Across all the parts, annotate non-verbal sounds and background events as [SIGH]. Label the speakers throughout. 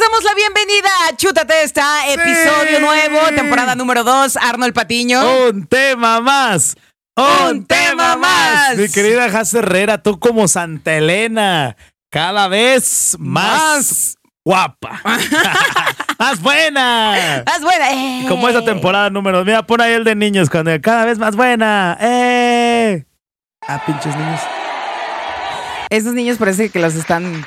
Speaker 1: les damos la bienvenida a Chútate esta, episodio nuevo, temporada número 2, Arnold Patiño.
Speaker 2: Un tema más.
Speaker 1: Un tema más.
Speaker 2: Mi querida Jaz Herrera, tú como Santa Elena, cada vez más, guapa. [LAUGHS] más buena.
Speaker 1: Más buena. eh.
Speaker 2: Como esa temporada número. Mira, pon ahí el de niños, cuando cada vez más buena. ¡Eh! Ah, pinches niños.
Speaker 1: Esos niños parece que los están.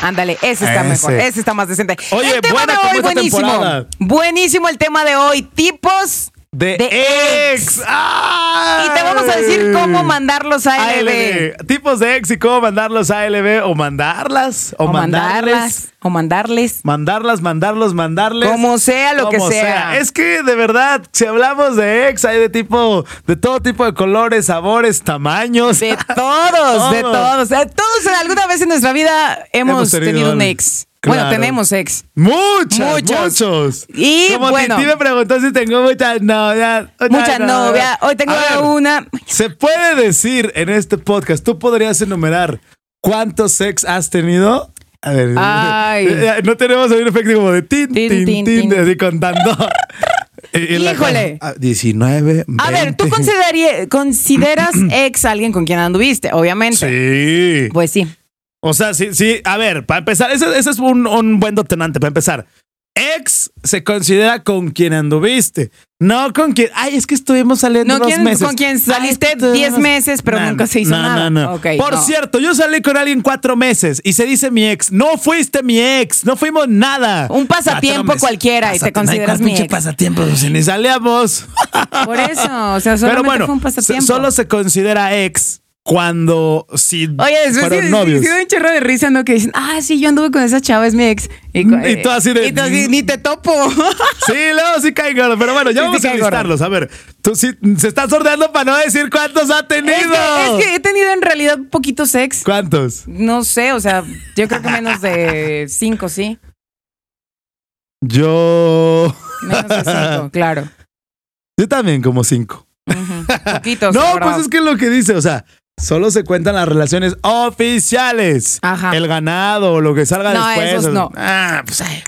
Speaker 1: Ándale, ese está
Speaker 2: Ese.
Speaker 1: mejor, ese está más decente.
Speaker 2: Oye,
Speaker 1: el tema
Speaker 2: buena
Speaker 1: de hoy, buenísimo.
Speaker 2: temporada.
Speaker 1: Buenísimo el tema de hoy, tipos
Speaker 2: De,
Speaker 1: de
Speaker 2: ex. ¡Ay!
Speaker 1: Y te vamos a decir cómo mandarlos a LB.
Speaker 2: ALB. Tipos de ex y cómo mandarlos a ALB o mandarlas o,
Speaker 1: O
Speaker 2: mandarles.
Speaker 1: mandarlas, o mandarles.
Speaker 2: Mandarlas, mandarlos, mandarles.
Speaker 1: Como sea, lo que
Speaker 2: Como
Speaker 1: sea.
Speaker 2: Es que de verdad, si hablamos de ex, hay de tipo, de todo tipo de colores, sabores, tamaños.
Speaker 1: De todos, de [LAUGHS]
Speaker 2: Todos.
Speaker 1: todos. Alguna vez en nuestra vida hemos,
Speaker 2: Hemos
Speaker 1: tenido,
Speaker 2: tenido
Speaker 1: un- ex.
Speaker 2: Claro.
Speaker 1: Bueno, tenemos ex.
Speaker 2: Muchos,
Speaker 1: Muchos.
Speaker 2: muchos.
Speaker 1: Y
Speaker 2: Como
Speaker 1: bueno.
Speaker 2: Titi me preguntó si tengo muchas novias.
Speaker 1: Mucha novia. Hoy tengo
Speaker 2: ver,
Speaker 1: una.
Speaker 2: Se puede decir en este podcast, tú podrías enumerar cuántos sex has tenido. A ver, [LAUGHS]
Speaker 1: Ay.
Speaker 2: eh, no tenemos un efecto como de tin,
Speaker 1: Tin,
Speaker 2: tin,
Speaker 1: tin,
Speaker 2: tin,
Speaker 1: tin.
Speaker 2: así contando. [LAUGHS] Y- y la-
Speaker 1: Híjole.
Speaker 2: Ah, 19,
Speaker 1: A ver, ¿tú
Speaker 2: 20.
Speaker 1: consideras [CLEARS THROAT] ex a alguien con quien anduviste? Obviamente.
Speaker 2: Sí.
Speaker 1: Pues sí.
Speaker 2: O sea, sí, sí. A ver, para empezar, ese, ese es un, un buen detonante. Para empezar, ex se considera con quien anduviste. No con quien. Ay, es que estuvimos saliendo
Speaker 1: No
Speaker 2: dos
Speaker 1: quien-
Speaker 2: meses.
Speaker 1: con quien saliste
Speaker 2: es que estuvimos-
Speaker 1: 10 meses, pero nunca se hizo
Speaker 2: no,
Speaker 1: nada.
Speaker 2: No, no,
Speaker 1: Ok,
Speaker 2: Por cierto, yo salí con alguien cuatro meses y se dice mi ex. No fuiste mi ex. No fuimos nada.
Speaker 1: Un pasatiempo cualquiera y te
Speaker 2: Pásate, no hay
Speaker 1: consideras mi ex.
Speaker 2: pasatiempo si ni salíamos.
Speaker 1: Por eso, o sea, solamente
Speaker 2: Pero bueno,
Speaker 1: fue un pasatiempo.
Speaker 2: solo se considera ex cuando si
Speaker 1: Oye, después
Speaker 2: fueron
Speaker 1: sí,
Speaker 2: novios.
Speaker 1: sí, sí un chorro de risa, ¿no? Que dicen, ah, sí, yo anduve con esa chava, es mi ex. cu-
Speaker 2: Y tú así de-
Speaker 1: Y tú así, ni te topo. [LAUGHS]
Speaker 2: Sí, luego sí cae gordo. Pero bueno, ya
Speaker 1: Sí,
Speaker 2: vamos
Speaker 1: sí
Speaker 2: a listarlos. A ver, tú sí se están sordeando para no decir cuántos ha tenido.
Speaker 1: Es que, es que he tenido en realidad poquitos ex.
Speaker 2: ¿Cuántos?
Speaker 1: No sé, o sea, yo creo que menos de [LAUGHS] cinco, sí.
Speaker 2: Yo.
Speaker 1: Menos de cinco, [LAUGHS] claro.
Speaker 2: Yo también, como cinco.
Speaker 1: Ujú. Poquitos.
Speaker 2: no, pues es que es lo que dice, o sea. Solo se cuentan las relaciones oficiales.
Speaker 1: Ajá.
Speaker 2: El ganado o lo que salga
Speaker 1: No,
Speaker 2: después.
Speaker 1: esos no.
Speaker 2: Ah, pues ay.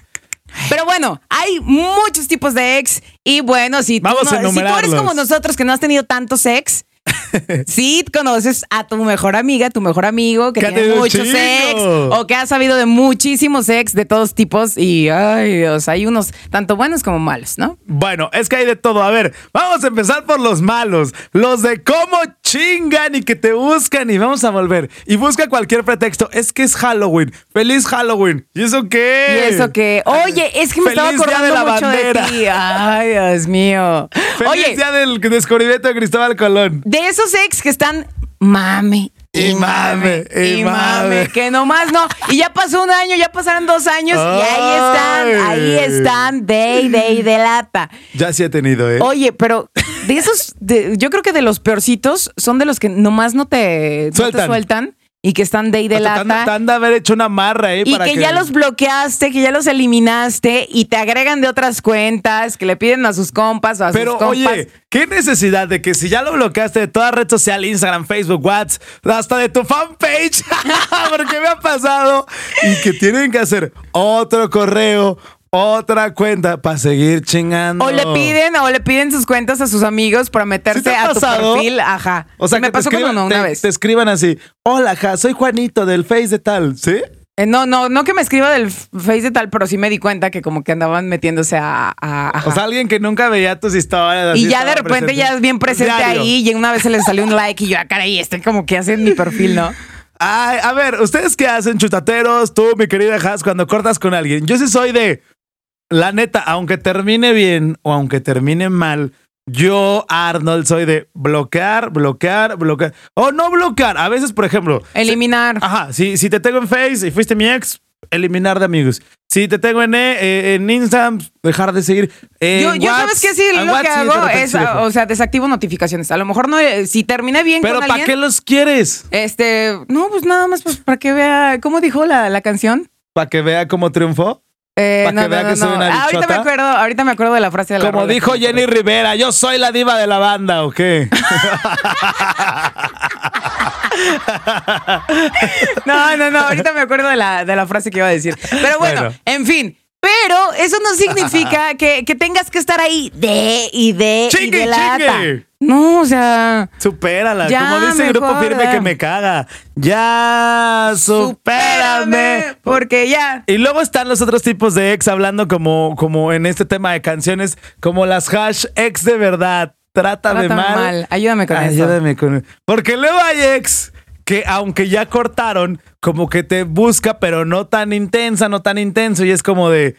Speaker 1: Pero bueno, hay muchos tipos de ex. Y bueno, si tú,
Speaker 2: Vamos a
Speaker 1: no- si tú eres como nosotros que no has tenido tantos ex, [LAUGHS] sí conoces a tu mejor amiga, tu mejor amigo que tiene muchos
Speaker 2: chingo.
Speaker 1: ex o que ha sabido de muchísimos ex de todos tipos. Y ay, Dios, hay unos tanto buenos como malos, ¿no?
Speaker 2: Bueno, es que hay de todo. A ver, vamos a empezar por los malos. Los de cómo chingan y que te buscan y vamos a volver. Y busca cualquier pretexto. Es que es Halloween. ¡Feliz Halloween! ¿Y eso qué?
Speaker 1: Y eso que, oye, es que me estaba
Speaker 2: Feliz
Speaker 1: acordando
Speaker 2: de la
Speaker 1: mucho
Speaker 2: bandera.
Speaker 1: de ti. Ay, Dios mío.
Speaker 2: ¡Feliz
Speaker 1: Oye,
Speaker 2: día del descubrimiento de Cristóbal Colón!
Speaker 1: de esos ex que están mame.
Speaker 2: Y mame, y mame.
Speaker 1: que nomás no. Y ya pasó un año, ya pasaron dos años y ahí están, ahí están, de, de, de lata.
Speaker 2: Ya sí he tenido, ¿eh?
Speaker 1: Oye, pero de esos, de- yo creo que de los peorcitos son de los que nomás no te no te
Speaker 2: Sueltan.
Speaker 1: Y que están de y de
Speaker 2: Hasta
Speaker 1: lata.
Speaker 2: han de haber hecho una marra, ¿eh?
Speaker 1: Y
Speaker 2: para
Speaker 1: que, ya los bloqueaste, que ya los eliminaste y te agregan de otras cuentas, que le piden a sus compas o a
Speaker 2: Pero
Speaker 1: sus compas.
Speaker 2: oye, ¿qué necesidad de que si ya lo bloqueaste de toda red social, Instagram, Facebook, WhatsApp, hasta de tu fanpage? [LAUGHS] Porque me ha pasado. Y que tienen que hacer otro correo, otra cuenta para seguir chingando.
Speaker 1: O le piden, o le piden sus cuentas a sus amigos para
Speaker 2: ¿Sí
Speaker 1: meterse a tu
Speaker 2: pasado?
Speaker 1: perfil. Ajá.
Speaker 2: O sea,
Speaker 1: Sí, me
Speaker 2: que
Speaker 1: pasó
Speaker 2: te escriban,
Speaker 1: uno una
Speaker 2: te-
Speaker 1: vez.
Speaker 2: te escriban así. Hola, ja, soy Juanito del Face de tal, ¿sí?
Speaker 1: Eh, no, no, no que me escriba del Face de tal, pero sí me di cuenta que como que andaban metiéndose a. a- ajá.
Speaker 2: O sea, alguien que nunca veía tus historias.
Speaker 1: y ya de repente
Speaker 2: presente.
Speaker 1: ya es bien presente
Speaker 2: Diario.
Speaker 1: ahí y una vez se les salió un like y yo, ah, caray, estoy como que hacen mi perfil, ¿no?
Speaker 2: Ay, a ver, ¿ustedes qué hacen, chutateros? Tú, mi querida Has, cuando cortas con alguien. Yo sí soy de. La neta, aunque termine bien o aunque termine mal, yo, Arnold, soy de bloquear, bloquear, bloquear. O no bloquear. A veces, por ejemplo.
Speaker 1: Eliminar.
Speaker 2: Ajá, si, si te tengo en Face y fuiste mi ex, eliminar de amigos. Si te tengo en, eh, en Instagram, dejar de seguir.
Speaker 1: Yo, sabes que sí, lo que hago es, o sea, desactivo notificaciones. A lo mejor no, eh, si terminé bien
Speaker 2: Pero
Speaker 1: con
Speaker 2: ¿para
Speaker 1: alguien.
Speaker 2: qué los quieres?
Speaker 1: Este, no, pues nada más pues, para que vea, ¿cómo dijo la, la canción?
Speaker 2: ¿Para que vea cómo triunfó?
Speaker 1: Eh,
Speaker 2: ¿Para
Speaker 1: no,
Speaker 2: que
Speaker 1: no,
Speaker 2: vea
Speaker 1: no,
Speaker 2: que soy una
Speaker 1: Ah, ahorita me
Speaker 2: bichota?
Speaker 1: acuerdo, ahorita me acuerdo de la frase de la
Speaker 2: Como
Speaker 1: rola.
Speaker 2: dijo Jenny Rivera, yo soy la diva de la banda, ¿o qué? [LAUGHS]
Speaker 1: no, no, no. Ahorita me acuerdo de la, de la frase que iba a decir. Pero bueno,
Speaker 2: Bueno.
Speaker 1: en fin. Pero eso no significa [LAUGHS] que, que tengas que estar ahí de y de y
Speaker 2: Chingue,
Speaker 1: de lata.
Speaker 2: chingue.
Speaker 1: No, o sea.
Speaker 2: Supérala,
Speaker 1: Ya,
Speaker 2: como dice el grupo firme que me caga. Ya, supérame.
Speaker 1: Porque ya.
Speaker 2: Y luego están los otros tipos de ex hablando como, como en este tema de canciones, como las hash ex de verdad. Trátame,
Speaker 1: Trátame
Speaker 2: mal.
Speaker 1: mal. Ayúdame con eso.
Speaker 2: Ayúdame con Porque luego hay ex que aunque ya cortaron, como que te busca, pero no tan intensa, no tan intenso. Y es como de,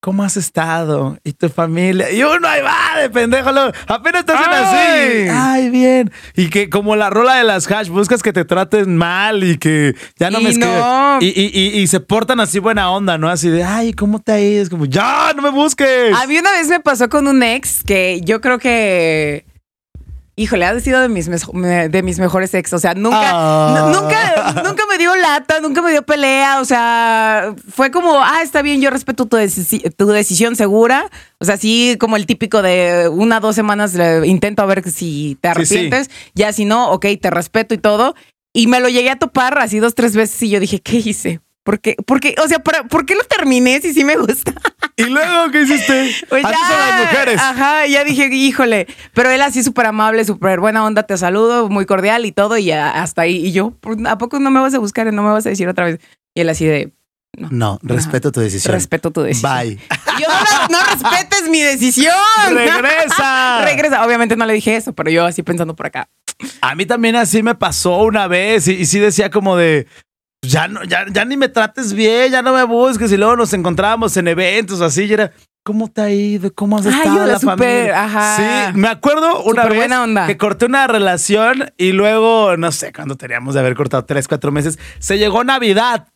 Speaker 2: ¿cómo has estado? ¿Y tu familia? Y uno ahí va, de pendejo. luego, apenas te hacen así. Ay, bien. Y que como la rola de las hash, buscas que te traten mal y que ya no
Speaker 1: Y
Speaker 2: me
Speaker 1: no.
Speaker 2: Y, y- y- y se portan así buena onda, ¿no? Así de, ay, ¿cómo te ha ido? Es como, ya, no me busques.
Speaker 1: A mí una vez me pasó con un ex que yo creo que. Híjole, ha sido de mis, de mis mejores ex. O sea, nunca,
Speaker 2: Ah.
Speaker 1: nu- nunca, nunca me dio lata, nunca me dio pelea. O sea, fue como, ah, está bien, yo respeto tu, decisi- tu decisión segura. O sea, sí, como el típico de una dos semanas le intento a ver si te
Speaker 2: Sí, sí.
Speaker 1: arrepientes. Ya si no, ok, te respeto y todo. Y me lo llegué a topar así dos, tres veces y yo dije, ¿qué hice? ¿Por qué? ¿Por qué? O sea, ¿para- ¿por qué lo terminé si sí me gusta?
Speaker 2: ¿Y luego qué hiciste? [LAUGHS]
Speaker 1: Pues ya,
Speaker 2: son las mujeres.
Speaker 1: Ajá, ya dije, híjole. Pero él así súper amable, súper buena onda, te saludo, muy cordial y todo, y ya, hasta ahí. Y yo, "Pues, ¿a poco no me vas a buscar? ¿No me vas a decir otra vez? Y él así de,
Speaker 2: No, respeto tu decisión.
Speaker 1: respeto tu decisión.
Speaker 2: Bye.
Speaker 1: Yo, no, no respetes mi decisión.
Speaker 2: ¡Regresa! [LAUGHS]
Speaker 1: Regresa. Obviamente no le dije eso, pero yo así pensando por acá.
Speaker 2: A mí también así me pasó una vez y, y sí decía como de, ya, no, ya, ya ni me trates bien, ya no me busques y luego nos encontrábamos en eventos así y era, ¿cómo te ha ido? ¿Cómo has
Speaker 1: Ay,
Speaker 2: estado
Speaker 1: hola,
Speaker 2: la familia?
Speaker 1: ajá.
Speaker 2: Sí, me acuerdo una vez
Speaker 1: buena onda.
Speaker 2: que corté una relación y luego, no sé, cuando teníamos de haber cortado tres, cuatro meses, se llegó Navidad.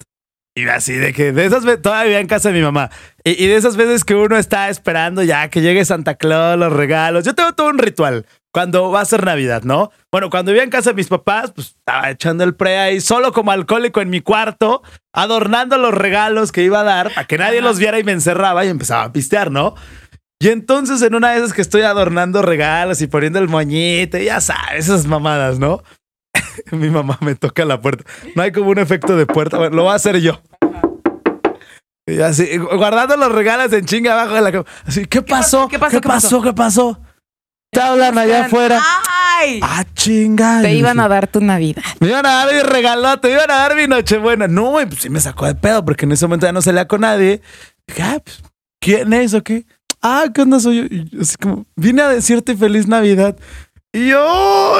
Speaker 2: Y así de que de esas veces, todavía en casa de mi mamá. Y, y de esas veces que uno está esperando ya que llegue Santa Claus, los regalos. Yo tengo todo un ritual cuando va a ser Navidad, ¿no? Bueno, cuando vivía en casa de mis papás, pues estaba echando el pre ahí solo como alcohólico en mi cuarto, adornando los regalos que iba a dar para que nadie los viera y me encerraba y empezaba a pistear, ¿no? Y entonces en una de esas que estoy adornando regalos y poniendo el moñito, y ya sabes, esas mamadas, ¿no? [LAUGHS] Mi mamá me toca la puerta. No hay como un efecto de puerta. Bueno, lo voy a hacer yo. Y así, guardando los regalos en chinga abajo de la cama. Así, ¿qué pasó?
Speaker 1: ¿Qué pasó?
Speaker 2: ¿Qué pasó? ¿Qué pasó? Te hablan allá afuera.
Speaker 1: ¡Ay!
Speaker 2: Ah, chinga.
Speaker 1: Te iban a dar tu Navidad.
Speaker 2: Me iban a dar mi regalote, me iban a dar mi nochebuena. No, y pues sí me sacó de pedo porque en ese momento ya no salía con nadie. Dije, ah, pues, ¿quién es o qué? Ah, ¿qué onda soy yo? Y yo así como, vine a decirte feliz Navidad. Y yo,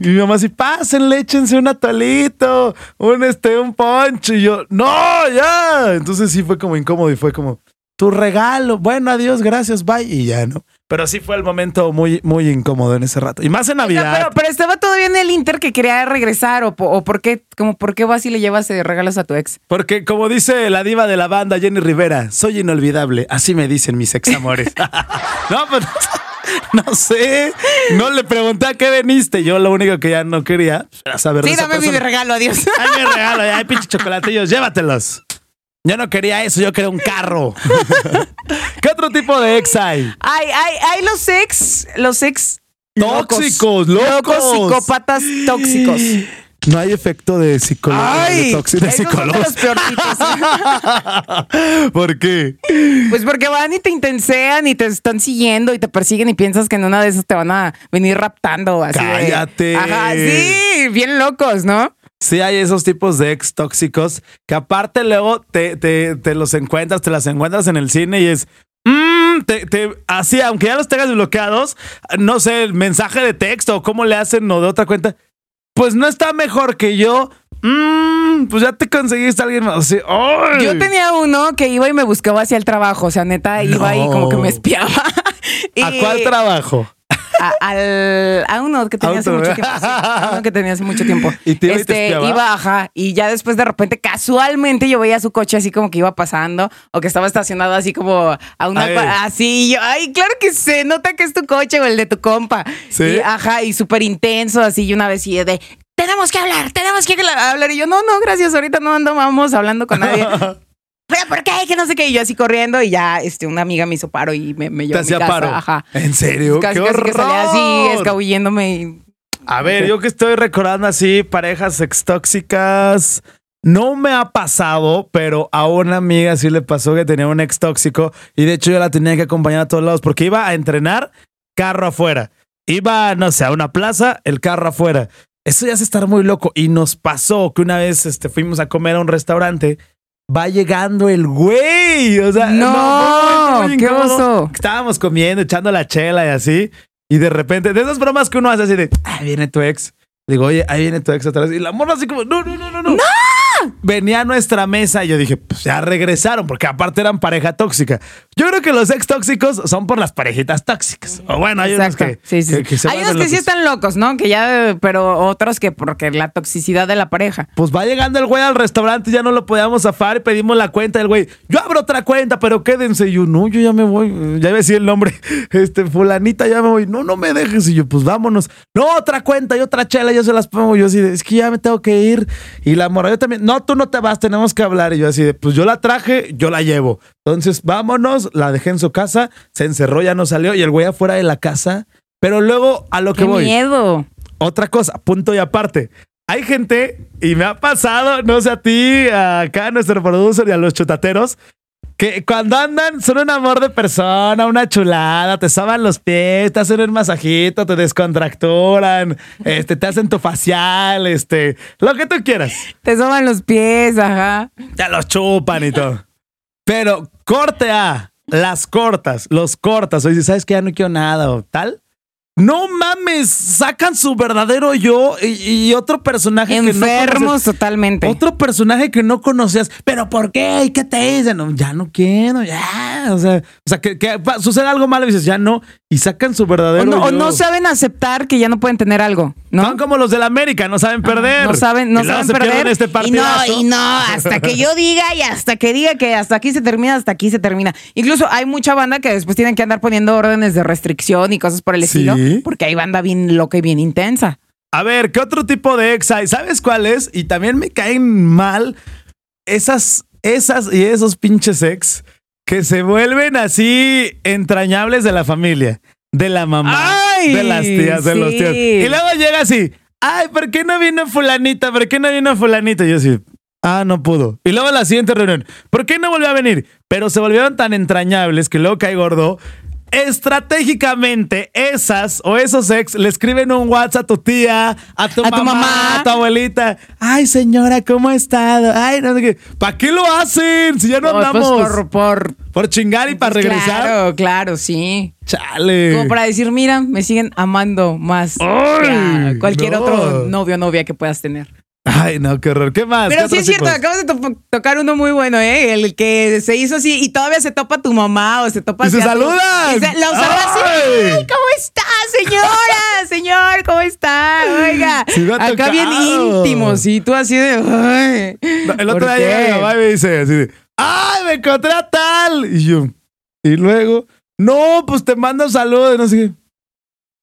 Speaker 2: y mi mamá así, pásenle, échense un atolito, un este, un poncho. Y yo, no, ya. Entonces sí fue como incómodo y fue como, tu regalo, bueno, adiós, gracias, bye. Y ya no. Pero sí fue el momento muy, muy incómodo en ese rato. Y más en Navidad.
Speaker 1: pero, pero estaba todavía en el Inter que quería regresar o, o por qué, como por qué vas y le llevas eh, regalos a tu ex.
Speaker 2: Porque como dice la diva de la banda, Jenny Rivera, soy inolvidable. Así me dicen mis examores. [LAUGHS] [LAUGHS] no, pero [LAUGHS] no sé. No le pregunté a qué veniste. Yo lo único que ya no quería era saber de
Speaker 1: Sí,
Speaker 2: esa
Speaker 1: dame mi regalo, adiós. [LAUGHS]
Speaker 2: Ay, mi regalo, ya hay pinches chocolatillos, llévatelos. Yo no quería eso, yo quería un carro. [LAUGHS] ¿Qué otro tipo de ex hay?
Speaker 1: Hay, hay, hay los ex, los ex locos.
Speaker 2: Tóxicos, locos.
Speaker 1: psicópatas tóxicos.
Speaker 2: No hay efecto de de, tóxico, de
Speaker 1: de
Speaker 2: psicólogos. [LAUGHS] ¿Por qué?
Speaker 1: Pues porque van y te intensean y te están siguiendo y te persiguen y piensas que en una de esas te van a venir raptando. Así de-
Speaker 2: Cállate.
Speaker 1: Ajá, sí, bien locos, ¿no?
Speaker 2: Sí, hay esos tipos de ex tóxicos que aparte luego te, te, te los encuentras, te las encuentras en el cine y es. mm, te, te- así, aunque ya los tengas bloqueados, no sé, el mensaje de texto o cómo le hacen o de otra cuenta, pues no está mejor que yo. Mm, pues ya te conseguiste a alguien más. Así, ¡ay!
Speaker 1: Yo tenía uno que iba y me buscaba hacia el trabajo. O sea, neta, iba y como que me espiaba. [LAUGHS]
Speaker 2: ¿A
Speaker 1: Y-
Speaker 2: cuál trabajo?
Speaker 1: A, al- a uno que tenía hace mucho tiempo. sí, a uno que tenía hace mucho [LAUGHS] tiempo.
Speaker 2: ¿Y te iba y te
Speaker 1: este,
Speaker 2: espiaba?
Speaker 1: iba, ajá. Y ya después de repente, casualmente, yo veía su coche así como que iba pasando o que estaba estacionado así como a una.
Speaker 2: Ay.
Speaker 1: Así. Y yo, ay, claro que se nota que es tu coche o el de tu compa.
Speaker 2: ¿Sí?
Speaker 1: Y, ajá. Y súper intenso, así. Y una vez y de. Tenemos que hablar, tenemos que hablar. Y yo, no, no, gracias, ahorita no andamos hablando con nadie. [LAUGHS] ¿Pero por qué? Que no sé qué. Y yo así corriendo y ya este, una amiga me hizo paro y me, me
Speaker 2: Te
Speaker 1: llevó a mi
Speaker 2: hacía
Speaker 1: casa.
Speaker 2: paro.
Speaker 1: Ajá.
Speaker 2: ¿En serio?
Speaker 1: Casi,
Speaker 2: ¡Qué
Speaker 1: casi que salía así
Speaker 2: horror!
Speaker 1: escabulléndome y
Speaker 2: A ver, yo que estoy recordando así, parejas extóxicas. No me ha pasado, pero a una amiga sí le pasó que tenía un ex tóxico y de hecho yo la tenía que acompañar a todos lados porque iba a entrenar carro afuera. Iba, no sé, a una plaza, el carro afuera. Eso ya es estar muy loco. Y nos pasó que una vez este, fuimos a comer a un restaurante. Va llegando el güey. O sea,
Speaker 1: no, qué oso.
Speaker 2: Estábamos comiendo, echando la chela y así. Y de repente, de esas bromas que uno hace así de, ahí viene tu ex. Digo, oye, ahí viene tu ex otra vez. Y la morra así como, no, no, no, no, no. Venía a nuestra mesa y yo dije, pues ya regresaron, porque aparte eran pareja tóxica. Yo creo que los ex tóxicos son por las parejitas tóxicas. O bueno, hay unos que,
Speaker 1: Sí, sí,
Speaker 2: que- que se
Speaker 1: Hay unos que sí están locos, ¿no? Que ya, pero otros que porque la toxicidad de la pareja.
Speaker 2: Pues va llegando el güey al restaurante, ya no lo podíamos zafar y pedimos la cuenta del güey. Yo abro otra cuenta, pero quédense. Y yo, no, yo ya me voy. Ya iba a decir el nombre. [LAUGHS] Este, fulanita, ya me voy. No, no me dejes. Y yo, pues vámonos. No, otra cuenta y otra chela, yo se las pongo. Yo así es que ya me tengo que ir. Y la morra, yo también, no, tú no te vas, tenemos que hablar. Y yo así de, pues yo la traje, yo la llevo. Entonces, vámonos. La dejé en su casa, se encerró, ya no salió. Y el güey afuera de la casa. Pero luego, a lo que
Speaker 1: ¡Qué
Speaker 2: voy.
Speaker 1: miedo!
Speaker 2: Otra cosa, punto y aparte. Hay gente, y me ha pasado, no sé a ti, acá a nuestro producer y a los chutateros, que cuando andan son un amor de persona, una chulada, te soban los pies, te hacen un masajito, te descontracturan, este, te hacen tu facial, este, lo que tú quieras.
Speaker 1: Te soban los pies, ajá.
Speaker 2: Ya los chupan y todo. Pero corte a las cortas, los cortas, o dices, ¿sabes que Ya no quiero nada o tal. No mames, sacan su verdadero yo y, y otro personaje que no
Speaker 1: Enfermos totalmente.
Speaker 2: Otro personaje que no conocías, pero ¿por qué? ¿Y qué te dicen? No, ya no quiero, ya. O sea, o sea que, que sucede algo malo y dices, ya no. Y sacan su
Speaker 1: o,
Speaker 2: verdadero
Speaker 1: no, o
Speaker 2: yo.
Speaker 1: no saben aceptar que ya no pueden tener algo, ¿no?
Speaker 2: Son como los del América, no saben perder.
Speaker 1: No saben, no
Speaker 2: Y
Speaker 1: saben perder.
Speaker 2: Este
Speaker 1: y no, y no, hasta que yo diga y hasta que diga que hasta aquí se termina, hasta aquí se termina. Incluso hay mucha banda que después tienen que andar poniendo órdenes de restricción y cosas por el
Speaker 2: Sí.
Speaker 1: estilo, porque hay banda bien loca y bien intensa.
Speaker 2: A ver, ¿qué otro tipo de ex hay? ¿Sabes cuál es? Y también me caen mal esas, esas y esos pinches ex que se vuelven así entrañables de la familia, de la mamá,
Speaker 1: ¡Ay!
Speaker 2: de las tías, de los tíos. Y luego llega así, ay, ¿por qué no vino fulanita? ¿Por qué no vino fulanita? Y yo así, ah, no pudo. Y luego la siguiente reunión, ¿por qué no volvió a venir? Pero se volvieron tan entrañables que luego cae gordo. Estratégicamente, esas o esos ex le escriben un WhatsApp a tu tía, a tu,
Speaker 1: A tu
Speaker 2: mamá,
Speaker 1: mamá.
Speaker 2: a tu abuelita. Ay, señora, ¿cómo ha estado? Ay, no sé qué. ¿Para qué lo hacen? Si ya no
Speaker 1: No, pues
Speaker 2: andamos.
Speaker 1: por, por-
Speaker 2: por chingar y para
Speaker 1: pues
Speaker 2: regresar.
Speaker 1: Claro, claro, sí.
Speaker 2: Chale.
Speaker 1: Como para decir, mira, me siguen amando más
Speaker 2: Ay,
Speaker 1: cualquier
Speaker 2: no.
Speaker 1: otro novio o novia que puedas tener.
Speaker 2: Ay, no, qué horror. ¿Qué más?
Speaker 1: Pero
Speaker 2: ¿Qué
Speaker 1: sí es cierto,
Speaker 2: tipos?
Speaker 1: acabas de to- tocar uno muy bueno, ¿eh? El que se hizo así y todavía se topa tu mamá o se topa
Speaker 2: Y se
Speaker 1: así a tu-
Speaker 2: saludan.
Speaker 1: y se- saludas así.
Speaker 2: Ay.
Speaker 1: ¡Ay, cómo está, señora! [LAUGHS] Señor, ¿cómo está? Oiga,
Speaker 2: Sí
Speaker 1: acá bien
Speaker 2: tocado.
Speaker 1: íntimos y tú así de... Ay,
Speaker 2: El otro
Speaker 1: ¿por
Speaker 2: día llega mi mamá y me dice así de, ¡ay, me encontré a tal! Y yo, y luego, no, pues te mando saludos, no sé qué.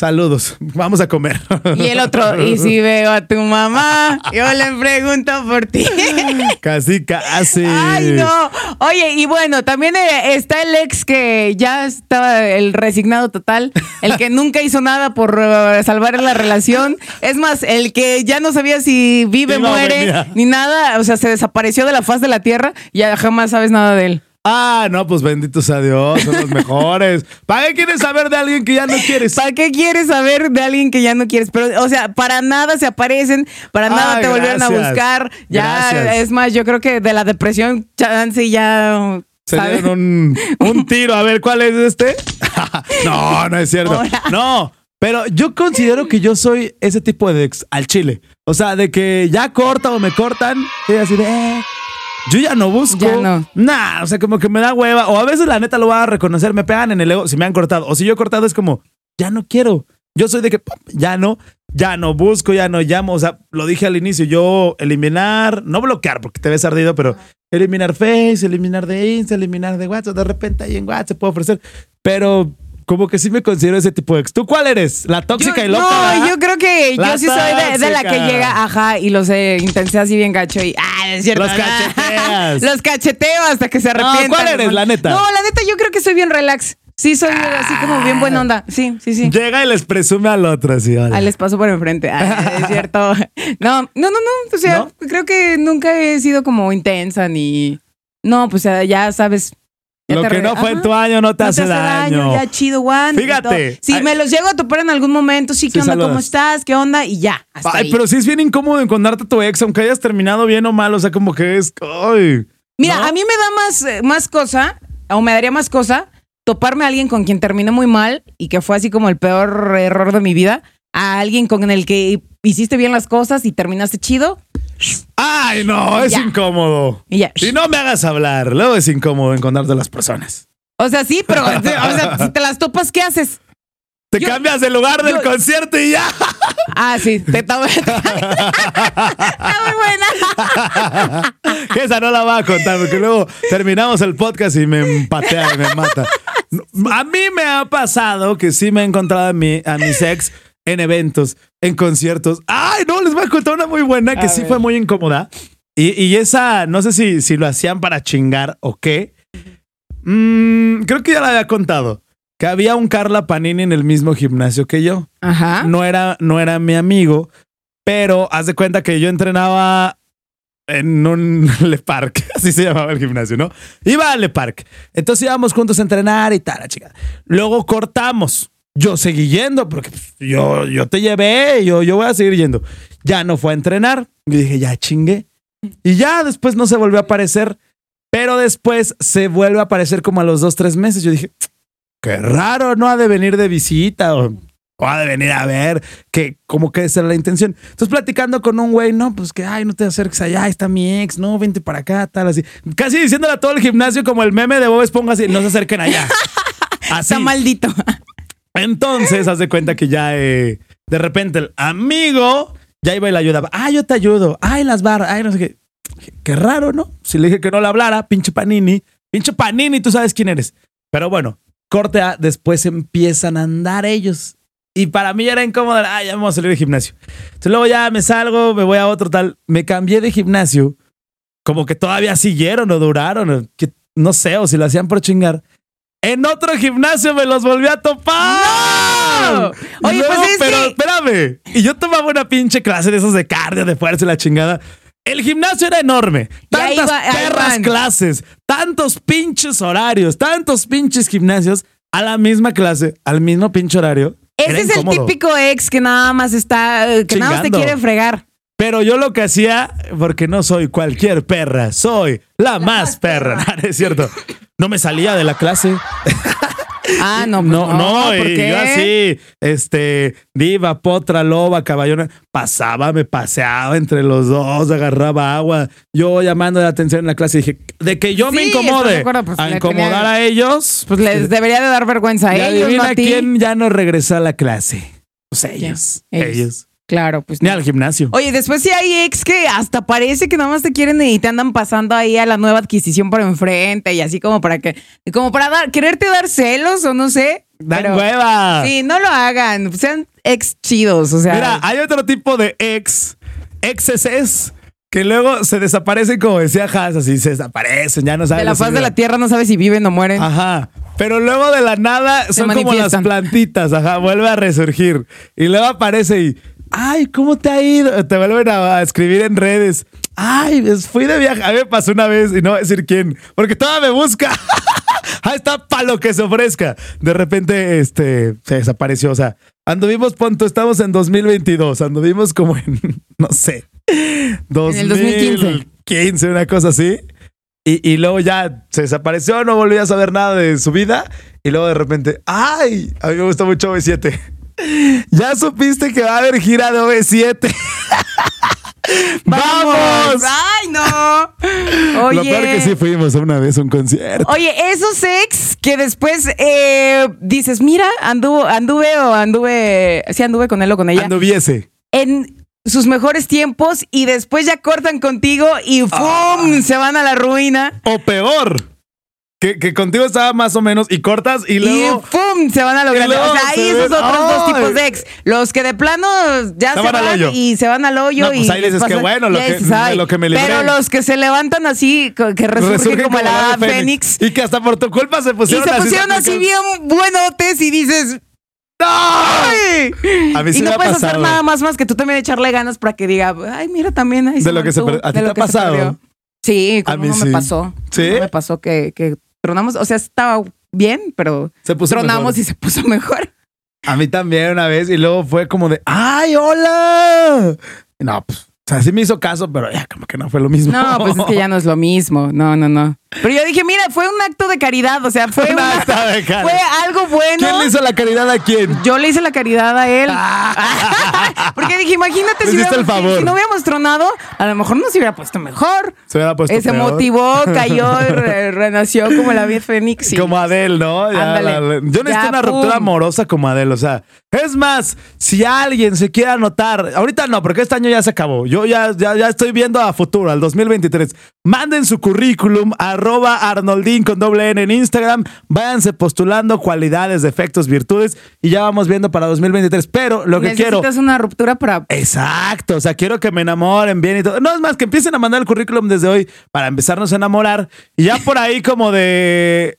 Speaker 2: Saludos, [LAUGHS] vamos a comer.
Speaker 1: Y el otro, y si [LAUGHS] veo a tu mamá, yo le pregunto por ti. [LAUGHS]
Speaker 2: Casi, casi.
Speaker 1: Ay, no. Oye, y bueno, también eh, está el ex que ya estaba el resignado total, el que nunca hizo nada por eh, salvar la relación. Es más, el que ya no sabía si vive,
Speaker 2: o
Speaker 1: muere, ni nada. O sea, se desapareció de la faz de la tierra y ya jamás sabes nada de él.
Speaker 2: Ah, no, pues benditos a Dios, son los mejores. [LAUGHS] ¿Para qué quieres saber de alguien que ya no quieres?
Speaker 1: ¿Para qué quieres saber de alguien que ya no quieres? Pero, o sea, para nada se aparecen, para nada te volvieron a buscar. Ya,
Speaker 2: Gracias.
Speaker 1: es más, yo creo que de la depresión, chance ya.
Speaker 2: Se dieron un, [LAUGHS] un tiro. A ver, ¿cuál es este? [LAUGHS] no, no es cierto. No, pero yo considero que yo soy ese tipo de ex al chile. O sea, de que ya corta o me cortan, y así de, eh, yo ya no busco.
Speaker 1: Ya no.
Speaker 2: Nah, o sea, como que me da hueva. O a veces la neta lo voy a reconocer, me pegan en el ego si me han cortado. O si yo he cortado es como, ya no quiero. Yo soy de que ya no, ya no busco, ya no llamo. O sea, lo dije al inicio, yo eliminar, no bloquear porque te ves ardido, pero eliminar Face, eliminar de Insta, eliminar de WhatsApp. De repente ahí en WhatsApp se puede ofrecer. Pero como que sí me considero ese tipo de ex. ¿Tú cuál eres? ¿La tóxica
Speaker 1: Yo-
Speaker 2: y loca?
Speaker 1: No,
Speaker 2: ¿verdad?
Speaker 1: yo creo que
Speaker 2: La
Speaker 1: yo sí soy de, de la que llega, ajá, y los eh, intensé así bien gacho y, ah, es cierto.
Speaker 2: Los
Speaker 1: ¿no?
Speaker 2: cacheteas. [LAUGHS]
Speaker 1: los cacheteo hasta que se
Speaker 2: No,
Speaker 1: arrepientan.
Speaker 2: ¿cuál eres, la neta?
Speaker 1: No, la neta, yo creo que soy bien relax. Sí, soy así como bien buena onda. Sí, sí, sí.
Speaker 2: Llega y les presume al otro, así. hola.
Speaker 1: Ah, les paso por enfrente. Ah, es [LAUGHS] cierto. No, no, no, no. O sea,
Speaker 2: ¿No?
Speaker 1: creo que nunca he sido como intensa ni. No, pues ya sabes. Ya
Speaker 2: Lo
Speaker 1: te
Speaker 2: que no fue en tu año no te
Speaker 1: No
Speaker 2: hace daño.
Speaker 1: Ya chido, Juan.
Speaker 2: Fíjate.
Speaker 1: Si
Speaker 2: Ay.
Speaker 1: me los llego a topar en algún momento, sí, ¿qué
Speaker 2: Sí,
Speaker 1: onda? ¿Cómo estás? ¿Qué onda? Y ya. Hasta
Speaker 2: Ay,
Speaker 1: ahí.
Speaker 2: pero sí es bien incómodo encontrarte a tu ex, aunque hayas terminado bien o mal. O sea, como que es. Ay.
Speaker 1: Mira,
Speaker 2: ¿no?
Speaker 1: a mí me da más, eh, más cosa, o me daría más cosa, toparme a alguien con quien terminé muy mal y que fue así como el peor error de mi vida, a alguien con el que hiciste bien las cosas y terminaste chido
Speaker 2: Ay, no, es
Speaker 1: Ya.
Speaker 2: incómodo.
Speaker 1: y ya.
Speaker 2: Y no me hagas hablar. Luego es incómodo encontrarte a las personas.
Speaker 1: O sea, sí, pero [LAUGHS] o sea, si te las topas, ¿qué haces?
Speaker 2: Te
Speaker 1: Yo-
Speaker 2: cambias de lugar del
Speaker 1: yo-
Speaker 2: concierto y ya. [LAUGHS]
Speaker 1: Ah, sí, te está [LAUGHS] Está muy buena.
Speaker 2: Que esa no la va a contar porque luego terminamos el podcast y me empatea y me mata. A mí me ha pasado que sí me he encontrado a, mi, a mis ex en eventos, en conciertos. Ay, no, les voy a contar una muy buena que
Speaker 1: A
Speaker 2: sí
Speaker 1: ver.
Speaker 2: fue muy incómoda. Y, y esa, no sé si, si lo hacían para chingar o qué. Mm, creo que ya la había contado. Que había un Carla Panini en el mismo gimnasio que yo
Speaker 1: Ajá.
Speaker 2: no era, no era mi amigo, pero haz de cuenta que yo entrenaba en un [LAUGHS] Le Parc, [LAUGHS] así se llamaba el gimnasio, ¿no? Iba al Le Parc. Entonces íbamos juntos a entrenar y tal, la chica. Luego cortamos. Yo seguí yendo porque pues, yo, yo te llevé, yo, yo voy a seguir yendo. Ya no fue a entrenar. Y dije, ya chingué. Y ya después no se volvió a aparecer, pero después se vuelve a aparecer como a los dos, tres meses. Yo dije, qué raro, no ha de venir de visita o, o ha de venir a ver, que como que esa era la intención. Entonces platicando con un güey, no, pues que, ay, no te acerques allá, ahí está mi ex, no, vente para acá, tal, así. Casi diciéndole a todo el gimnasio como el meme de Bob Esponja, así, no se acerquen allá. [LAUGHS] Así.
Speaker 1: Está maldito.
Speaker 2: Entonces, haz de cuenta que ya eh, de repente el amigo ya iba y le ayudaba. Ah, yo te ayudo. Ay, las barras. Ay, no sé qué. Qué raro, ¿no? Si le dije que no le hablara, pinche Panini. Pinche Panini, tú sabes quién eres. Pero bueno, corte A, después empiezan a andar ellos. Y para mí era incómodo. Ah, ya vamos a salir de gimnasio. Entonces luego ya me salgo, me voy a otro tal. Me cambié de gimnasio. Como que todavía siguieron o duraron. que, no sé, o si lo hacían por chingar. En otro gimnasio me los volví a topar.
Speaker 1: ¡No! Oye, pues es
Speaker 2: pero
Speaker 1: que-
Speaker 2: espérame. Y yo tomaba una pinche clase de esos de cardio, de fuerza y la chingada. El gimnasio era enorme. Tantas
Speaker 1: va-
Speaker 2: perras clases, tantos pinches horarios, tantos pinches gimnasios a la misma clase, al mismo pinche horario.
Speaker 1: Ese es el típico ex que nada más está, eh, que nada más te quiere fregar.
Speaker 2: Pero yo lo que hacía, porque no soy cualquier perra, soy la, más perra. No, [LAUGHS] es cierto. No me salía de la clase. [LAUGHS]
Speaker 1: Ah, no, pues
Speaker 2: no, no,
Speaker 1: ¿por
Speaker 2: y
Speaker 1: qué?
Speaker 2: yo así, este, diva, potra, loba, caballona, pasaba, me paseaba entre los dos, agarraba agua, yo llamando la atención en la clase, dije, de que yo me
Speaker 1: Sí,
Speaker 2: incomode
Speaker 1: acuerdo, pues,
Speaker 2: a incomodar
Speaker 1: tenía-
Speaker 2: a ellos,
Speaker 1: Pues les debería de dar vergüenza a
Speaker 2: y
Speaker 1: ellos, no
Speaker 2: adivina
Speaker 1: a
Speaker 2: quién ya no regresó a la clase. Pues ellos,
Speaker 1: Ellos.
Speaker 2: ellos,
Speaker 1: Claro, pues
Speaker 2: ni
Speaker 1: no.
Speaker 2: al gimnasio.
Speaker 1: Oye, después sí hay ex que hasta parece que nada más te quieren y te andan pasando ahí a la nueva adquisición por enfrente y así como para que, como para dar, quererte dar celos o no sé.
Speaker 2: Dan
Speaker 1: pero-
Speaker 2: hueva.
Speaker 1: Sí, no lo hagan, sean ex chidos, o sea.
Speaker 2: Mira, hay otro tipo de ex, exes, que luego se desaparecen, como decía Haas, así se desaparecen, ya no saben.
Speaker 1: de la faz de la tierra no sabes si viven o mueren.
Speaker 2: Ajá. Pero luego de la nada son como las plantitas, ajá, vuelve a resurgir. Y luego aparece y, ay, ¿cómo te ha ido? Te vuelven a, escribir en redes. Ay, fui de viaje. A mí me pasó una vez y no voy a decir quién, porque toda me busca. [LAUGHS] Ahí está para lo que se ofrezca. De repente, este, se desapareció. O sea, anduvimos, punto, estamos en 2022. Anduvimos como en, [LAUGHS] no sé,
Speaker 1: 2015.
Speaker 2: 2015, una cosa así. Y, y luego ya se desapareció, no volví a saber nada de su vida. Y luego de repente, ¡ay! A mí me gusta mucho OV7. Ya supiste que va a haber gira de OV7. [LAUGHS] ¡Vamos!
Speaker 1: ¡Ay, no! Oye.
Speaker 2: Lo peor que sí fuimos una vez a un concierto.
Speaker 1: Oye, esos ex que después eh, dices, mira, anduvo, anduve o anduve, sí anduve con él o con ella,
Speaker 2: Anduviese.
Speaker 1: en sus mejores tiempos y después ya cortan contigo y ¡pum!
Speaker 2: Ah.
Speaker 1: se van a la ruina.
Speaker 2: O peor, que, que contigo estaba más o menos y cortas y
Speaker 1: Y
Speaker 2: luego.
Speaker 1: ¡pum! Se van a lograr.
Speaker 2: y
Speaker 1: O sea, hay
Speaker 2: se
Speaker 1: esos
Speaker 2: ven-
Speaker 1: otros dos
Speaker 2: ¡Ay!
Speaker 1: tipos de ex. Los que de plano ya
Speaker 2: Se
Speaker 1: se,
Speaker 2: van al
Speaker 1: van
Speaker 2: hoyo.
Speaker 1: y se van al hoyo.
Speaker 2: No, pues
Speaker 1: y
Speaker 2: ahí dices, qué bueno, lo que- lo que me libré.
Speaker 1: Pero los que se levantan así, que resurgen
Speaker 2: resurgen
Speaker 1: como la
Speaker 2: ave
Speaker 1: Fénix.
Speaker 2: Y que hasta por tu culpa se
Speaker 1: Y
Speaker 2: pusieron
Speaker 1: se pusieron así bien buenotes y dices. ¡Ay!
Speaker 2: A mí sí
Speaker 1: y
Speaker 2: me
Speaker 1: no
Speaker 2: ha
Speaker 1: puedes hacer
Speaker 2: pasado.
Speaker 1: nada más más que tú también echarle ganas para que diga, ay, mira también. ahí
Speaker 2: De lo que se
Speaker 1: mantuvo,
Speaker 2: per- ¿a ti te ha
Speaker 1: que
Speaker 2: pasado?
Speaker 1: perdió". Sí,
Speaker 2: A
Speaker 1: como
Speaker 2: mí
Speaker 1: no
Speaker 2: sí.
Speaker 1: me pasó.
Speaker 2: ¿Sí?
Speaker 1: No me pasó que, que tronamos. O sea, estaba bien, pero
Speaker 2: Se puso
Speaker 1: tronamos
Speaker 2: mejor.
Speaker 1: y se puso [LAUGHS] mejor.
Speaker 2: A mí también una vez y luego fue como de, ¡ay, hola! No, pues, o sea, sí me hizo caso, pero ya como que no fue lo mismo.
Speaker 1: No, pues es que ya no es lo mismo. No, no, no. Pero yo dije, mira, fue un acto de caridad. O sea, fue, [LAUGHS]
Speaker 2: Un
Speaker 1: una-
Speaker 2: acto de caridad.
Speaker 1: fue algo bueno.
Speaker 2: ¿Quién le hizo la caridad a quién?
Speaker 1: Yo le hice la caridad a él. [LAUGHS] [LAUGHS] Porque dije, imagínate si,
Speaker 2: el favor.
Speaker 1: si no hubiéramos tronado, a lo mejor nos hubiera puesto mejor.
Speaker 2: Se hubiera puesto
Speaker 1: Se motivó, cayó, re- renació como la vida Fénix. y-
Speaker 2: Como Adele, ¿no? Ya, la- la- yo necesito
Speaker 1: Ya,
Speaker 2: una
Speaker 1: pum.
Speaker 2: ruptura amorosa como Adele, o sea. Es más, si alguien se quiere anotar, ahorita no, porque este año ya se acabó. Yo ya, ya, ya estoy viendo a futuro, al 2023. Manden su currículum, arroba Arnoldín con doble N en Instagram. Váyanse postulando cualidades, defectos, virtudes y ya vamos viendo para 2023. Pero lo que quiero.
Speaker 1: Necesitas una ruptura para...
Speaker 2: Exacto, o sea, quiero que me enamoren bien y todo. No, es más, que empiecen a mandar el currículum desde hoy para empezarnos a enamorar. Y ya por ahí como de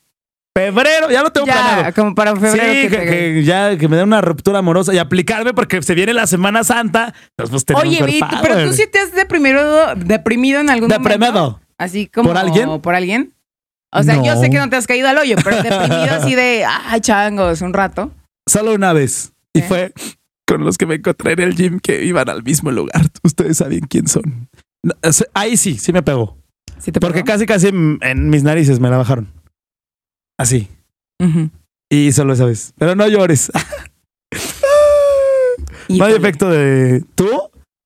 Speaker 2: febrero, ya lo tengo
Speaker 1: Ya,
Speaker 2: planeado.
Speaker 1: como para febrero.
Speaker 2: sí,
Speaker 1: que
Speaker 2: que,
Speaker 1: te-
Speaker 2: que ya que me den una ruptura amorosa y aplicarme porque se viene la Semana Santa. Entonces, pues
Speaker 1: Oye,
Speaker 2: power.
Speaker 1: pero tú sí te has deprimido, deprimido en algún
Speaker 2: ¿Deprimido?
Speaker 1: momento. Así como...
Speaker 2: ¿Por alguien?
Speaker 1: ¿Por alguien? O sea, yo sé que no te has caído al hoyo, pero deprimido así de, [LAUGHS] ay, changos, un rato.
Speaker 2: Solo una vez. Y fue con los que me encontré en el gym que iban al mismo lugar. [LAUGHS] Ustedes saben quién son. Ahí sí, sí me pegó.
Speaker 1: ¿Sí te
Speaker 2: Porque casi, casi en, mis narices me la bajaron. Así. Y solo esa vez. Pero no llores. [LAUGHS] no hay efecto de. ¿Tú?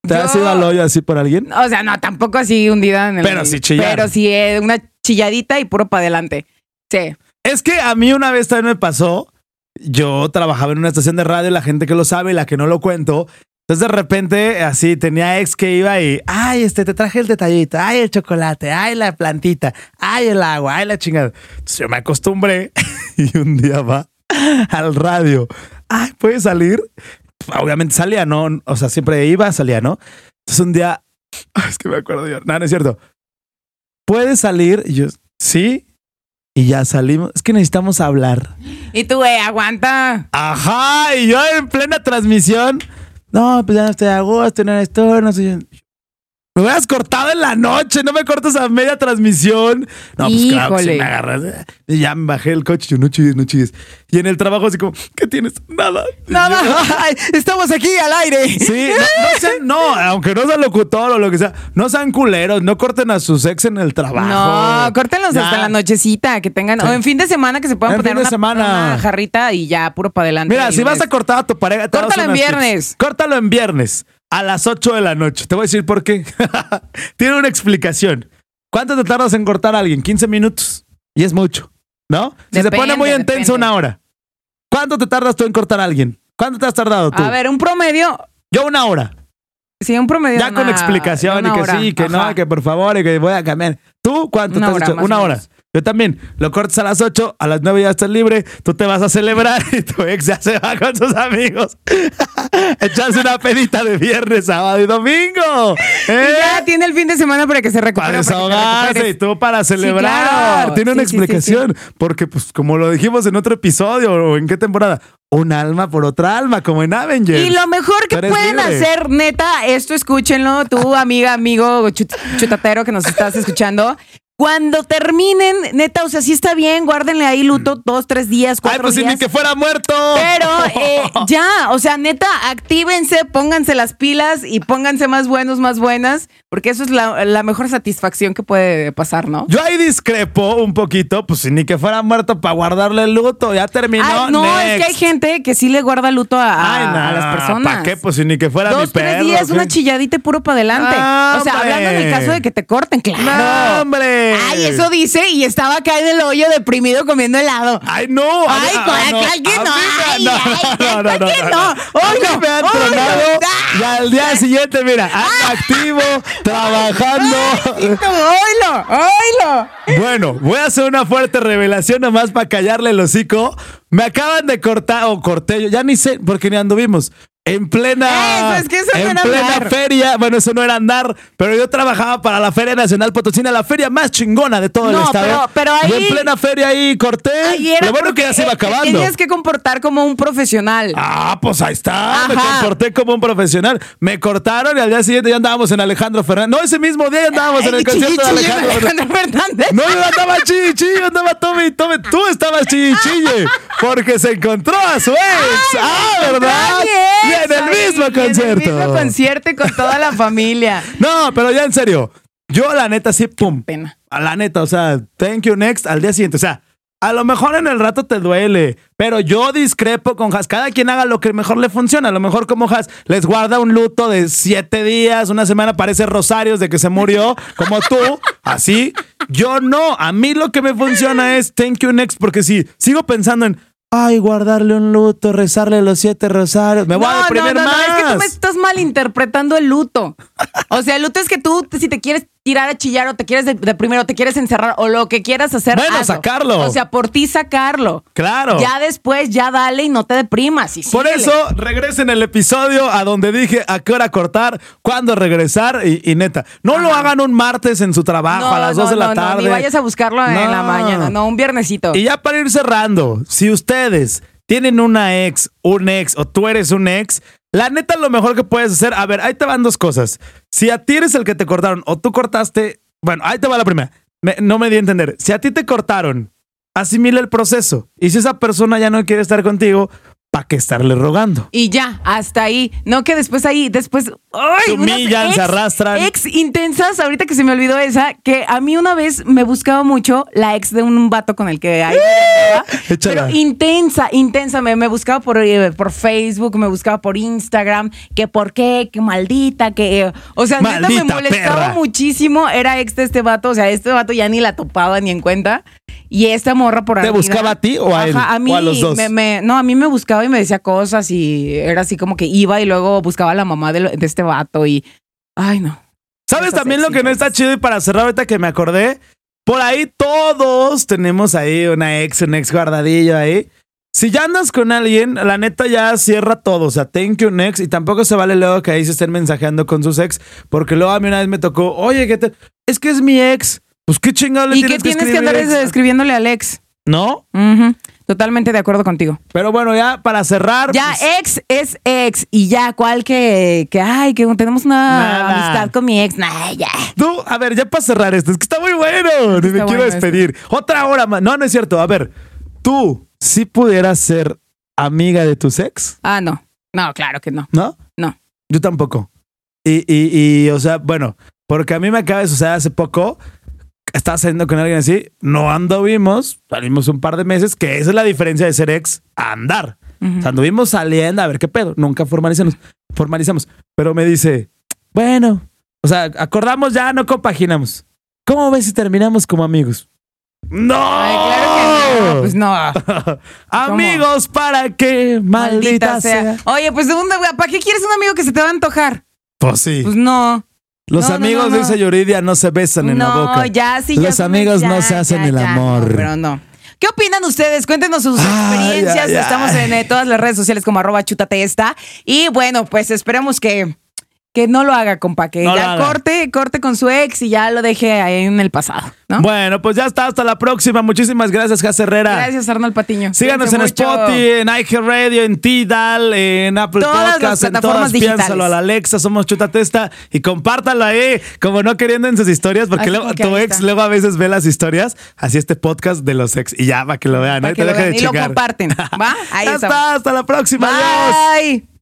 Speaker 2: ¿Te has
Speaker 1: Yo-
Speaker 2: ido al hoyo así por alguien?
Speaker 1: O sea, no, tampoco así hundida en el.
Speaker 2: Pero sí chillar.
Speaker 1: Pero sí eh, una chilladita y puro para adelante. Sí.
Speaker 2: Es que a mí una vez también me pasó. Yo trabajaba en una estación de radio, la gente que lo sabe y la que no lo cuento. Entonces de repente, así tenía ex que iba y, ay, este, te traje el detallito, ay, el chocolate, ay, la plantita, ay, el agua, ay, la chingada. Entonces yo me acostumbré [LAUGHS] y un día va al radio, ay, ¿puedes salir? Obviamente salía, ¿no? O sea, siempre iba, salía, ¿no? Entonces un día, [LAUGHS] es que me acuerdo yo, no, no es cierto. ¿Puedes salir? Y yo, sí. Y ya salimos. Es que necesitamos hablar.
Speaker 1: Y tú, güey, aguanta.
Speaker 2: Ajá, y yo en plena transmisión. No, pues ya no estoy a gusto, no estoy, no sé. Me hubieras cortado en la noche, no me cortas a media transmisión. No, pues claro, que sí
Speaker 1: Híjole.
Speaker 2: me agarras. Y ya me bajé el coche, yo no chilles, no chilles. Y en el trabajo así como, ¿qué tienes? Nada.
Speaker 1: Nada,
Speaker 2: Yo- [LAUGHS]
Speaker 1: ay, estamos aquí al aire.
Speaker 2: Sí, no, no sean- no, aunque no sean locutor o lo que sea, no sean culeros, no corten a sus ex en el trabajo.
Speaker 1: No, córtenlos
Speaker 2: Ya.
Speaker 1: hasta la nochecita, que tengan,
Speaker 2: Sí.
Speaker 1: o en fin de semana que se puedan
Speaker 2: En
Speaker 1: poner
Speaker 2: fin de
Speaker 1: una,
Speaker 2: semana.
Speaker 1: una jarrita y ya, puro para adelante.
Speaker 2: Mira, si vas a cortar a tu pareja,
Speaker 1: Córtalo en
Speaker 2: unas tips.
Speaker 1: viernes.
Speaker 2: Córtalo en viernes a las 8 de la noche. Te voy a decir por qué. [LAUGHS] Tiene una explicación. ¿Cuánto te tardas en cortar a alguien? 15 minutos. Y es mucho, ¿no? Si se pone muy intenso, una hora. ¿Cuánto te tardas tú en cortar a alguien? ¿Cuánto te has tardado tú?
Speaker 1: A ver, un promedio,
Speaker 2: Yo una hora.
Speaker 1: sí, un promedio.
Speaker 2: Ya con explicación y que
Speaker 1: hora.
Speaker 2: sí, que
Speaker 1: Ajá.
Speaker 2: no, que por favor y que voy a cambiar. ¿Tú cuánto
Speaker 1: Una
Speaker 2: te has
Speaker 1: hora,
Speaker 2: hecho? Una hora.
Speaker 1: menos.
Speaker 2: Yo también. Lo cortas a las 8, a las 9 ya estás libre, tú te vas a celebrar [LAUGHS] y tu ex ya se va con sus amigos. [LAUGHS] Echarse una pedita de viernes, sábado y domingo.
Speaker 1: Y
Speaker 2: ¿Eh?
Speaker 1: ya tiene el fin de semana para que se recupere.
Speaker 2: Para desahogarse y tú para celebrar.
Speaker 1: claro.
Speaker 2: Tiene una
Speaker 1: sí,
Speaker 2: explicación. Porque, pues, como lo dijimos en otro episodio o en qué temporada, un alma por otra alma, como en Avengers.
Speaker 1: Y lo mejor que pueden
Speaker 2: libre.
Speaker 1: hacer, neta, esto escúchenlo, tú, amiga, amigo, chut- chutatero que nos estás escuchando. Cuando terminen, neta, o sea, sí está bien, guárdenle ahí luto dos, tres días,
Speaker 2: Ay,
Speaker 1: cuatro
Speaker 2: pues si
Speaker 1: días.
Speaker 2: ni que fuera muerto.
Speaker 1: Pero [LAUGHS] eh, ya, o sea, neta, actívense, pónganse las pilas y pónganse más buenos, más buenas, porque eso es la, la mejor satisfacción que puede pasar, ¿no?
Speaker 2: Yo ahí discrepo un poquito, pues si ni que fuera muerto para guardarle el luto, ya terminó.
Speaker 1: Ay, no, es que hay gente que sí le guarda luto a, a-
Speaker 2: Ay, no,
Speaker 1: a las personas.
Speaker 2: ¿Para qué? Pues si ni que fuera mi
Speaker 1: Dos,
Speaker 2: perro.
Speaker 1: tres días,
Speaker 2: ¿qué?
Speaker 1: una chilladita y puro para adelante. O sea,
Speaker 2: hombre.
Speaker 1: hablando en el caso de que te corten, claro.
Speaker 2: No, hombre.
Speaker 1: Ay, eso dice y estaba acá en el hoyo deprimido comiendo helado.
Speaker 2: Ay, no.
Speaker 1: Ay,
Speaker 2: mí-
Speaker 1: ¿cuál-
Speaker 2: ah, no.
Speaker 1: cuál que
Speaker 2: A
Speaker 1: no? Ay,
Speaker 2: no,
Speaker 1: ay,
Speaker 2: no, [LAUGHS]
Speaker 1: ¿cuál
Speaker 2: no, no.
Speaker 1: Ay, no,
Speaker 2: me han
Speaker 1: ay,
Speaker 2: tronado
Speaker 1: no.
Speaker 2: y al día siguiente, mira, activo, trabajando.
Speaker 1: ¡Oilo! ¡Oilo!
Speaker 2: Bueno, voy a hacer una fuerte revelación nomás para callarle el hocico. Me acaban de cortar, o corté yo, ya ni sé, porque ni anduvimos. En plena,
Speaker 1: Eso, es que eso no
Speaker 2: en plena
Speaker 1: andar.
Speaker 2: feria, bueno, eso no era andar, pero yo trabajaba para la Feria Nacional Potosina, la feria más chingona de todo el estado.
Speaker 1: pero- pero
Speaker 2: Y
Speaker 1: ahí-
Speaker 2: en plena feria ahí corté.
Speaker 1: Era
Speaker 2: Lo bueno que ya se iba
Speaker 1: porque, eh,
Speaker 2: acabando.
Speaker 1: Tenías que comportar como un profesional.
Speaker 2: Ah, pues ahí está. Me comporté como un profesional. Me cortaron y al día siguiente ya andábamos en Alejandro Fernández. No, ese mismo día ya andábamos en el concierto de Alejandro Fernández.
Speaker 1: Alejandro Fernández.
Speaker 2: No, yo andaba chille, yo andaba tome y tome. Tú estabas chille, chille. Porque se encontró a su ex. ah, ¿verdad? Y en el
Speaker 1: ay,
Speaker 2: mismo
Speaker 1: En el
Speaker 2: concierto.
Speaker 1: mismo concierto y con toda la familia. [LAUGHS]
Speaker 2: No, pero ya en serio. Yo, la neta, sí, pum.
Speaker 1: Pena.
Speaker 2: A la neta, o sea, thank you next al día siguiente. O sea, a lo mejor en el rato te duele, pero yo discrepo con Has. Cada quien haga lo que mejor le funciona. A lo mejor como Has les guarda un luto de siete días, una semana, parece Rosarios de que se murió, como tú, [LAUGHS] así. Yo no. A mí lo que me funciona es thank you next, porque si sigo pensando en, ay, guardarle un luto, rezarle los siete rosarios, me voy a deprimir
Speaker 1: no, no,
Speaker 2: más.
Speaker 1: no, es que tú me estás malinterpretando el luto. O sea, el luto es que tú, si te quieres tirar a chillar o te quieres de- deprimir o te quieres encerrar o lo que quieras hacer.
Speaker 2: Bueno,
Speaker 1: hazlo.
Speaker 2: sacarlo.
Speaker 1: O sea, por ti sacarlo.
Speaker 2: Claro.
Speaker 1: Ya después, ya dale y no te deprimas. y
Speaker 2: Por
Speaker 1: síguele.
Speaker 2: eso regresen el episodio a donde dije a qué hora cortar, cuándo regresar y, y neta, no lo hagan un martes en su trabajo a las 2 de la
Speaker 1: no,
Speaker 2: tarde.
Speaker 1: ni vayas a buscarlo en
Speaker 2: No.
Speaker 1: la mañana. No, un viernesito.
Speaker 2: Y ya para ir cerrando, si ustedes tienen una ex, un ex o tú eres un ex, la neta lo mejor que puedes hacer, a ver, ahí te van dos cosas. Si a ti eres el que te cortaron o tú cortaste, bueno, ahí te va la primera. Me- no me di a entender. Si a ti te cortaron, asimila el proceso. Y si esa persona ya no quiere estar contigo, ¿para qué estarle rogando?
Speaker 1: Y ya, hasta ahí. No que después ahí, después. ¡ay!
Speaker 2: Humillan, se arrastran.
Speaker 1: Ex intensas, ahorita que se me olvidó esa, que a mí una vez me buscaba mucho la ex de un vato con el que ahí. [LAUGHS] Pero intensa, intensa. Me, me buscaba por, eh, por Facebook, me buscaba por Instagram, que por qué, que maldita, que. eh, o sea, neta me molestaba
Speaker 2: perra.
Speaker 1: muchísimo. Era ex de este vato, o sea, este vato ya ni la topaba ni en cuenta. Y esta morra por
Speaker 2: ¿Te
Speaker 1: ardida-
Speaker 2: buscaba a ti o a él?
Speaker 1: Ajá, a mí.
Speaker 2: ¿O a los dos?
Speaker 1: me- me- no, a mí me buscaba y me decía cosas y era así como que iba y luego buscaba a la mamá de, lo- de este vato y. Ay, no.
Speaker 2: ¿Sabes
Speaker 1: Esas
Speaker 2: también lo que no está chido? Y para cerrar ahorita que me acordé, por ahí todos tenemos ahí una ex, un ex guardadillo ahí. Si ya andas con alguien, la neta ya cierra todo. O sea, thank you next. Y tampoco se vale luego que ahí se estén mensajeando con sus ex. Porque luego a mí una vez me tocó, oye, ¿qué te... es que es mi ex. Pues qué chingado le
Speaker 1: ¿Y qué
Speaker 2: tienes
Speaker 1: que
Speaker 2: escribir,
Speaker 1: andar
Speaker 2: ex?
Speaker 1: escribiéndole a Alex?
Speaker 2: ¿No?
Speaker 1: Ujú. Totalmente de acuerdo contigo.
Speaker 2: Pero bueno, ya para cerrar.
Speaker 1: Ya,
Speaker 2: pues,
Speaker 1: ex es ex. Y ya, ¿cuál que, que ay, que tenemos una
Speaker 2: Nada.
Speaker 1: amistad con mi ex? Nah, ya.
Speaker 2: Tú, a ver, ya para cerrar esto, es que está muy bueno. Ni me
Speaker 1: Está
Speaker 2: quiero despedir. Otra hora más. No, no es cierto. A ver, tú, si pudieras ser amiga de tus ex,
Speaker 1: Ah, no. No, claro que no.
Speaker 2: ¿no?
Speaker 1: No.
Speaker 2: Yo tampoco. Y, y, y, o sea, bueno, porque a mí me acaba de suceder hace poco. Estaba saliendo con alguien así, no anduvimos, salimos un par de meses, que esa es la diferencia de ser ex a andar. O sea, anduvimos saliendo a ver qué pedo, nunca formalizamos, formalizamos. Pero me dice, bueno, o sea, acordamos ya, no compaginamos. ¿Cómo ves si terminamos como amigos? ¡No!
Speaker 1: Ay, claro que no. Pues no. [LAUGHS]
Speaker 2: Amigos, ¿para qué? Maldita, sea.
Speaker 1: Oye, pues de dónde, ¿para qué quieres un amigo que se te va a antojar?
Speaker 2: Pues sí.
Speaker 1: Pues no.
Speaker 2: Los
Speaker 1: no,
Speaker 2: amigos
Speaker 1: no, no.
Speaker 2: dice Yuridia no se besan en la
Speaker 1: no,
Speaker 2: boca.
Speaker 1: ya sí, ya
Speaker 2: Los amigos
Speaker 1: ya,
Speaker 2: no se hacen
Speaker 1: ya,
Speaker 2: el amor.
Speaker 1: pero no. ¿Qué opinan ustedes? Cuéntenos sus experiencias. Estamos en eh, todas las redes sociales como arroba chútate esta. Y bueno, pues esperemos que, que no lo haga, compa. Que
Speaker 2: No lo
Speaker 1: ya
Speaker 2: haga.
Speaker 1: corte, corte con su ex y ya lo deje ahí en el pasado. ¿no?
Speaker 2: Bueno, pues ya está. Hasta la próxima. Muchísimas gracias, Jas Herrera.
Speaker 1: Gracias, Arnold Patiño.
Speaker 2: Síganos en
Speaker 1: Cuídense mucho.
Speaker 2: Spotify, en iHeartRadio, en Tidal, en Apple
Speaker 1: Todas las
Speaker 2: Podcasts, en
Speaker 1: plataformas
Speaker 2: todas.
Speaker 1: digitales.
Speaker 2: Piénsalo a la Alexa, somos Chutatesta y compártalo ahí, como no queriendo en sus historias, porque
Speaker 1: Así
Speaker 2: luego,
Speaker 1: como que
Speaker 2: tu
Speaker 1: ahí
Speaker 2: ex
Speaker 1: está.
Speaker 2: luego a veces ve las historias, así este podcast de los ex y ya, para que lo vean,
Speaker 1: Para
Speaker 2: ¿eh?
Speaker 1: que
Speaker 2: Te
Speaker 1: lo
Speaker 2: deje
Speaker 1: vean.
Speaker 2: de
Speaker 1: Y lo comparten. ¿Va? [LAUGHS] Ahí
Speaker 2: ya
Speaker 1: estamos.
Speaker 2: está, hasta la próxima. Adiós.
Speaker 1: Bye.